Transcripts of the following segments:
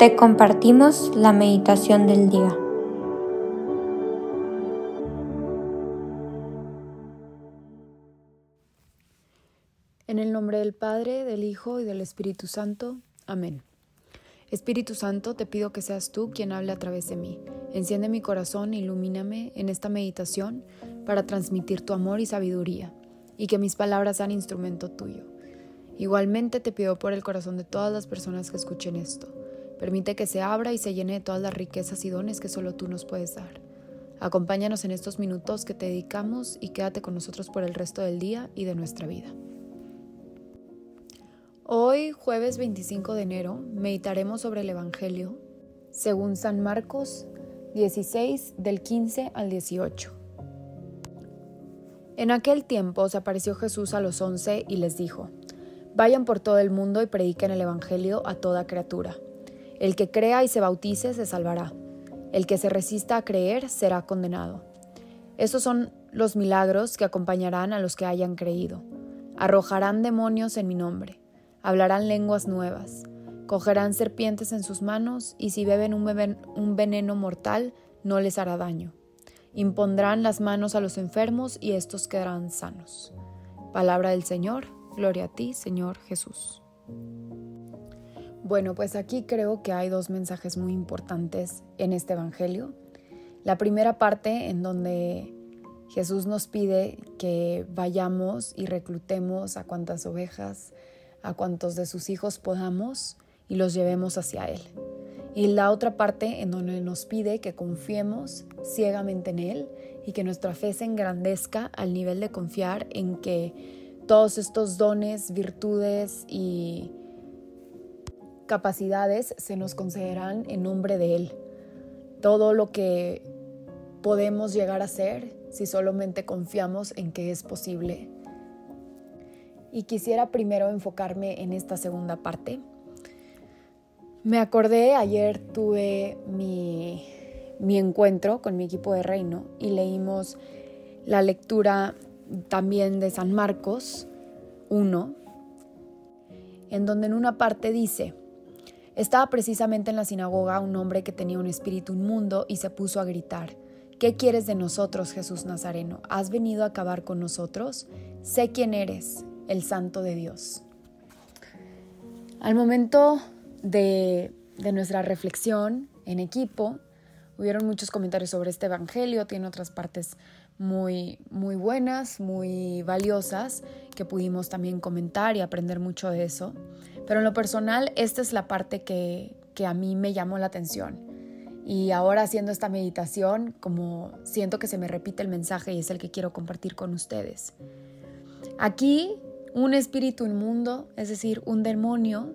te compartimos la meditación del día. En el nombre del Padre, del Hijo y del Espíritu Santo. Amén. Espíritu Santo, te pido que seas tú quien hable a través de mí. Enciende mi corazón e ilumíname en esta meditación para transmitir tu amor y sabiduría, y que mis palabras sean instrumento tuyo. Igualmente te pido por el corazón de todas las personas que escuchen esto Permite que se abra y se llene de todas las riquezas y dones que solo tú nos puedes dar. Acompáñanos en estos minutos que te dedicamos y quédate con nosotros por el resto del día y de nuestra vida. Hoy, jueves 25 de enero, meditaremos sobre el Evangelio según San Marcos 16 del 15 al 18. En aquel tiempo se apareció Jesús a los once y les dijo, Vayan por todo el mundo y prediquen el Evangelio a toda criatura. El que crea y se bautice se salvará. El que se resista a creer será condenado. Estos son los milagros que acompañarán a los que hayan creído. Arrojarán demonios en mi nombre, hablarán lenguas nuevas, cogerán serpientes en sus manos y si beben un, veneno mortal no les hará daño. Impondrán las manos a los enfermos y estos quedarán sanos. Palabra del Señor, gloria a ti, Señor Jesús. Bueno, pues aquí creo que hay dos mensajes muy importantes en este Evangelio. La primera parte en donde Jesús nos pide que vayamos y reclutemos a cuantas ovejas, a cuantos de sus hijos podamos y los llevemos hacia Él. Y la otra parte en donde nos pide que confiemos ciegamente en Él y que nuestra fe se engrandezca al nivel de confiar en que todos estos dones, virtudes y capacidades se nos concederán en nombre de Él. Todo lo que podemos llegar a ser si solamente confiamos en que es posible. Y quisiera primero enfocarme en esta segunda parte. Me acordé, ayer tuve mi, mi encuentro con mi equipo de reino y leímos la lectura también de San Marcos 1, en donde en una parte dice, estaba precisamente en la sinagoga un hombre que tenía un espíritu inmundo y se puso a gritar, ¿Qué quieres de nosotros, Jesús Nazareno? ¿Has venido a acabar con nosotros? Sé quién eres, el Santo de Dios. Al momento de, de nuestra reflexión en equipo, hubieron muchos comentarios sobre este Evangelio, tiene otras partes muy, muy buenas, muy valiosas, que pudimos también comentar y aprender mucho de eso. Pero en lo personal, esta es la parte que, que a mí me llamó la atención. Y ahora haciendo esta meditación, como siento que se me repite el mensaje y es el que quiero compartir con ustedes. Aquí, un espíritu inmundo, es decir, un demonio,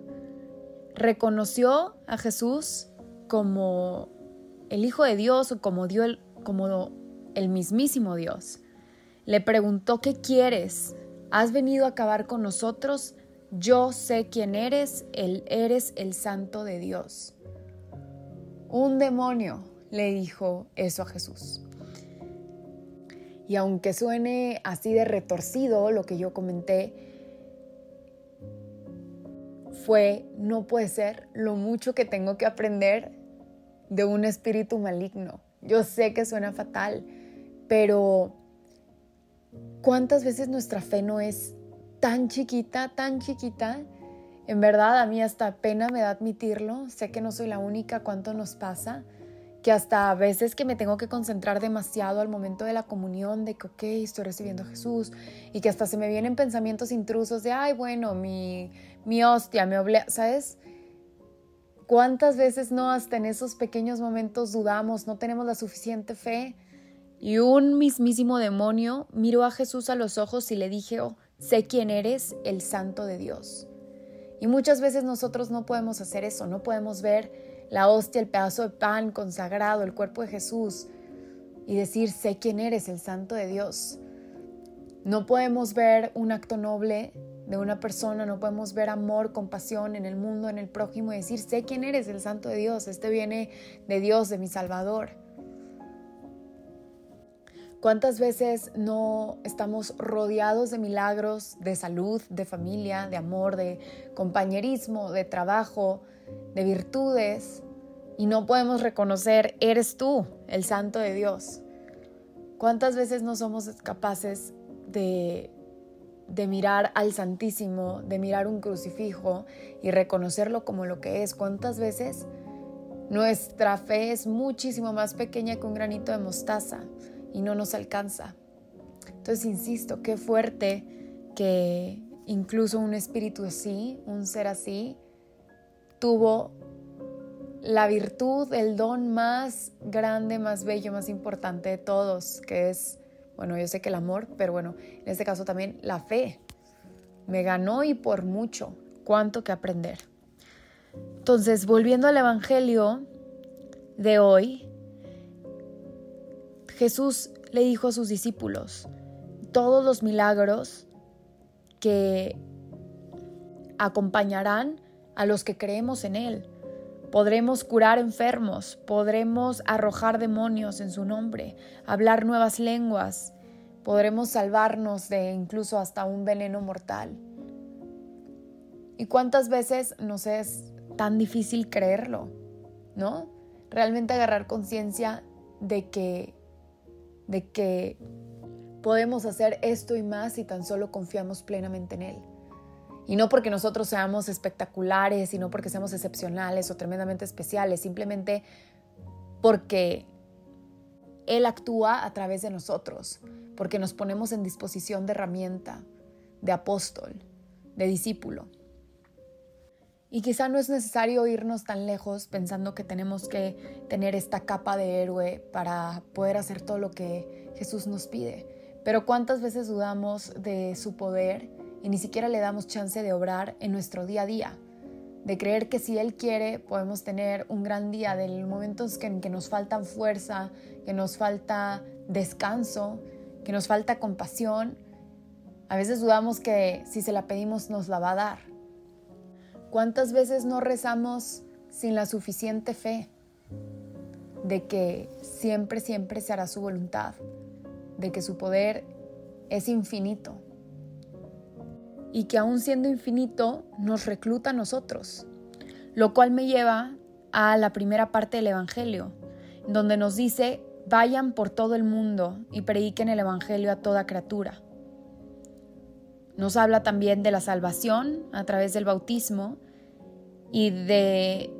reconoció a Jesús como el Hijo de Dios o como, Dios, como el mismísimo Dios. Le preguntó, ¿qué quieres? ¿Has venido a acabar con nosotros? Yo sé quién eres, él eres el santo de Dios. Un demonio le dijo eso a Jesús. Y aunque suene así de retorcido lo que yo comenté, fue, no puede ser lo mucho que tengo que aprender de un espíritu maligno. Yo sé que suena fatal, pero ¿cuántas veces nuestra fe no es tan chiquita, tan chiquita? En verdad, a mí hasta pena me da admitirlo. Sé que no soy la única, cuánto nos pasa, que hasta a veces que me tengo que concentrar demasiado al momento de la comunión, de que, ok, estoy recibiendo a Jesús, y que hasta se me vienen pensamientos intrusos de, ay, bueno, mi, mi hostia, me obliga, ¿sabes? ¿Cuántas veces no hasta en esos pequeños momentos dudamos, no tenemos la suficiente fe? Y un mismísimo demonio miró a Jesús a los ojos y le dijo, sé quién eres, el santo de Dios. Y muchas veces nosotros no podemos hacer eso, no podemos ver la hostia, el pedazo de pan consagrado, el cuerpo de Jesús y decir, sé quién eres, el santo de Dios. No podemos ver un acto noble de una persona, no podemos ver amor, compasión en el mundo, en el prójimo y decir, sé quién eres, el santo de Dios, este viene de Dios, de mi Salvador. ¿Cuántas veces no estamos rodeados de milagros de salud, de familia, de amor, de compañerismo, de trabajo, de virtudes y no podemos reconocer, eres tú, el santo de Dios. ¿Cuántas veces no somos capaces de, de mirar al Santísimo, de mirar un crucifijo y reconocerlo como lo que es? ¿Cuántas veces nuestra fe es muchísimo más pequeña que un granito de mostaza y no nos alcanza? Entonces, insisto, qué fuerte que incluso un espíritu así, un ser así, tuvo la virtud, el don más grande, más bello, más importante de todos, que es, bueno, yo sé que el amor, pero bueno, en este caso también la fe. Me ganó y por mucho, cuánto que aprender. Entonces, volviendo al Evangelio de hoy, Jesús le dijo a sus discípulos, todos los milagros que acompañarán a los que creemos en Él Podremos curar enfermos, podremos arrojar demonios en su nombre, hablar nuevas lenguas, podremos salvarnos de incluso hasta un veneno mortal. ¿Y cuántas veces nos es tan difícil creerlo? ¿No? Realmente agarrar conciencia de que de que podemos hacer esto y más si tan solo confiamos plenamente en él. Y no porque nosotros seamos espectaculares, y no porque seamos excepcionales o tremendamente especiales, simplemente porque Él actúa a través de nosotros, porque nos ponemos en disposición de herramienta, de apóstol, de discípulo. Y quizá no es necesario irnos tan lejos pensando que tenemos que tener esta capa de héroe para poder hacer todo lo que Jesús nos pide. Pero cuántas veces dudamos de su poder y ni siquiera le damos chance de obrar en nuestro día a día, de creer que si Él quiere podemos tener un gran día, de momentos en que nos faltan fuerza, que nos falta descanso, que nos falta compasión. A veces dudamos que si se la pedimos nos la va a dar. ¿Cuántas veces no rezamos sin la suficiente fe de que siempre, siempre se hará su voluntad, de que su poder es infinito? y que aún siendo infinito nos recluta a nosotros. Lo cual me lleva a la primera parte del Evangelio, donde nos dice, vayan por todo el mundo y prediquen el Evangelio a toda criatura. Nos habla también de la salvación a través del bautismo y de,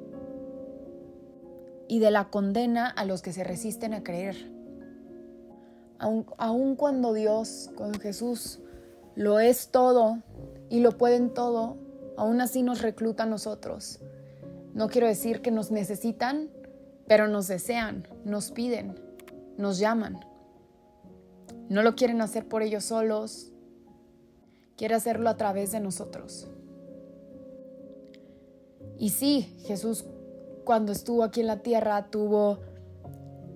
y de la condena a los que se resisten a creer. Aun, cuando Dios, cuando Jesús lo es todo y lo pueden todo, aún así nos recluta a nosotros. No quiero decir que nos necesitan, pero nos desean, nos piden, nos llaman. No lo quieren hacer por ellos solos, quiere hacerlo a través de nosotros. Y sí, Jesús cuando estuvo aquí en la tierra tuvo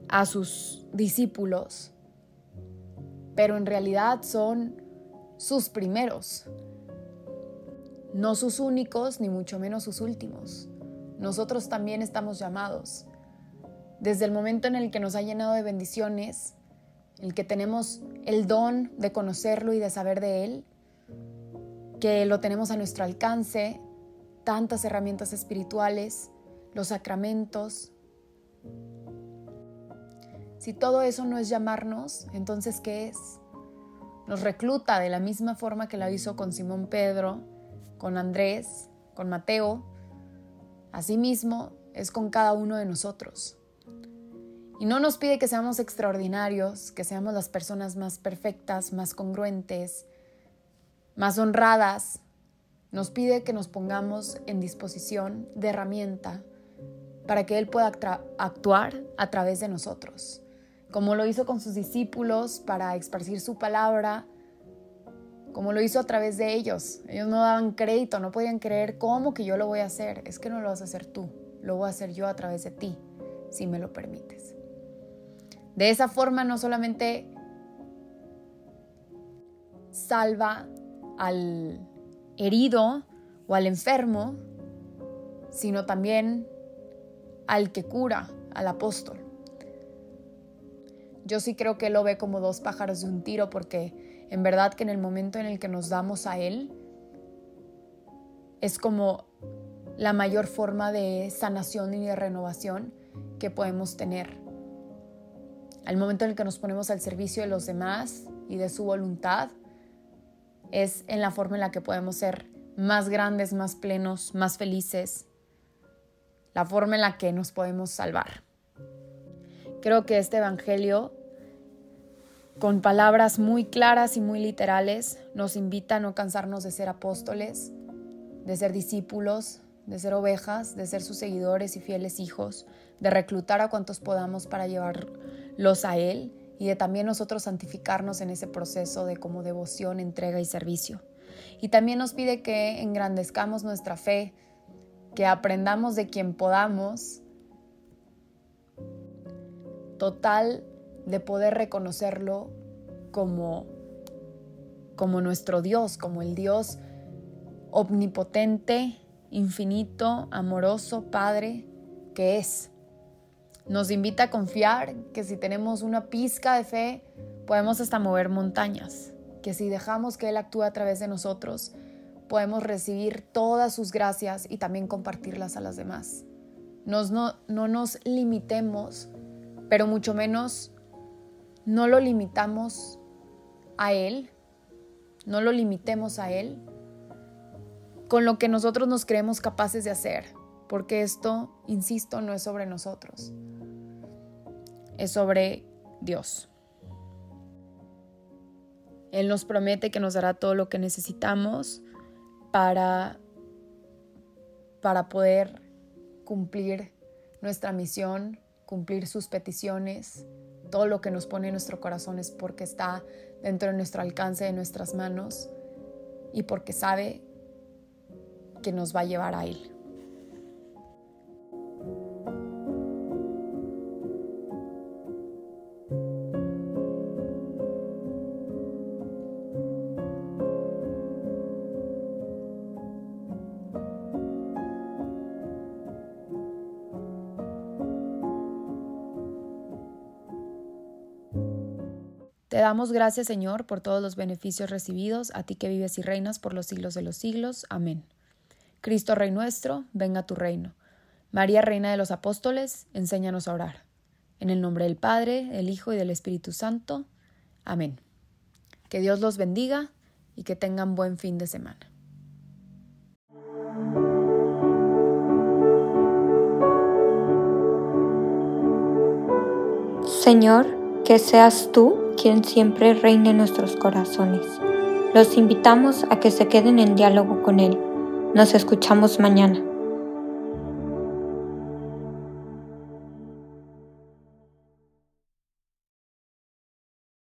a sus discípulos, pero en realidad son sus primeros, no sus únicos ni mucho menos sus últimos. Nosotros también estamos llamados. Desde el momento en el que nos ha llenado de bendiciones, el que tenemos el don de conocerlo y de saber de Él, que lo tenemos a nuestro alcance, tantas herramientas espirituales, los sacramentos. Si todo eso no es llamarnos, entonces ¿qué es? nos recluta de la misma forma que la hizo con Simón Pedro, con Andrés, con Mateo. Asimismo, es con cada uno de nosotros. Y no nos pide que seamos extraordinarios, que seamos las personas más perfectas, más congruentes, más honradas. Nos pide que nos pongamos en disposición de herramienta para que Él pueda actuar a través de nosotros como lo hizo con sus discípulos para esparcir su palabra, como lo hizo a través de ellos. Ellos no daban crédito, no podían creer cómo que yo lo voy a hacer. Es que no lo vas a hacer tú, lo voy a hacer yo a través de ti, si me lo permites. De esa forma no solamente salva al herido o al enfermo, sino también al que cura, al apóstol. Yo sí creo que Él lo ve como dos pájaros de un tiro porque en verdad que en el momento en el que nos damos a Él, es como la mayor forma de sanación y de renovación que podemos tener. Al momento en el que nos ponemos al servicio de los demás y de su voluntad, es en la forma en la que podemos ser más grandes, más plenos, más felices, la forma en la que nos podemos salvar. Creo que este Evangelio, con palabras muy claras y muy literales, nos invita a no cansarnos de ser apóstoles, de ser discípulos, de ser ovejas, de ser sus seguidores y fieles hijos, de reclutar a cuantos podamos para llevarlos a Él y de también nosotros santificarnos en ese proceso de como devoción, entrega y servicio. Y también nos pide que engrandezcamos nuestra fe, que aprendamos de quien podamos, total de poder reconocerlo como, como nuestro Dios, como el Dios omnipotente, infinito, amoroso, Padre que es. Nos invita a confiar que si tenemos una pizca de fe, podemos hasta mover montañas, que si dejamos que Él actúe a través de nosotros, podemos recibir todas sus gracias y también compartirlas a las demás. No nos limitemos, pero mucho menos no lo limitamos a Él, no lo limitemos a Él con lo que nosotros nos creemos capaces de hacer, porque esto, insisto, no es sobre nosotros, es sobre Dios. Él nos promete que nos dará todo lo que necesitamos para, para poder cumplir nuestra misión, cumplir sus peticiones. Todo lo que nos pone en nuestro corazón es porque está dentro de nuestro alcance, de nuestras manos y porque sabe que nos va a llevar a Él. Te damos gracias, Señor, por todos los beneficios recibidos, a ti que vives y reinas por los siglos de los siglos. Amén. Cristo Rey nuestro, venga tu reino. María, Reina de los Apóstoles, enséñanos a orar. En el nombre del Padre, del Hijo y del Espíritu Santo. Amén. Que Dios los bendiga y que tengan buen fin de semana. Señor, que seas tú quien siempre reine en nuestros corazones. Los invitamos a que se queden en diálogo con Él nos escuchamos mañana.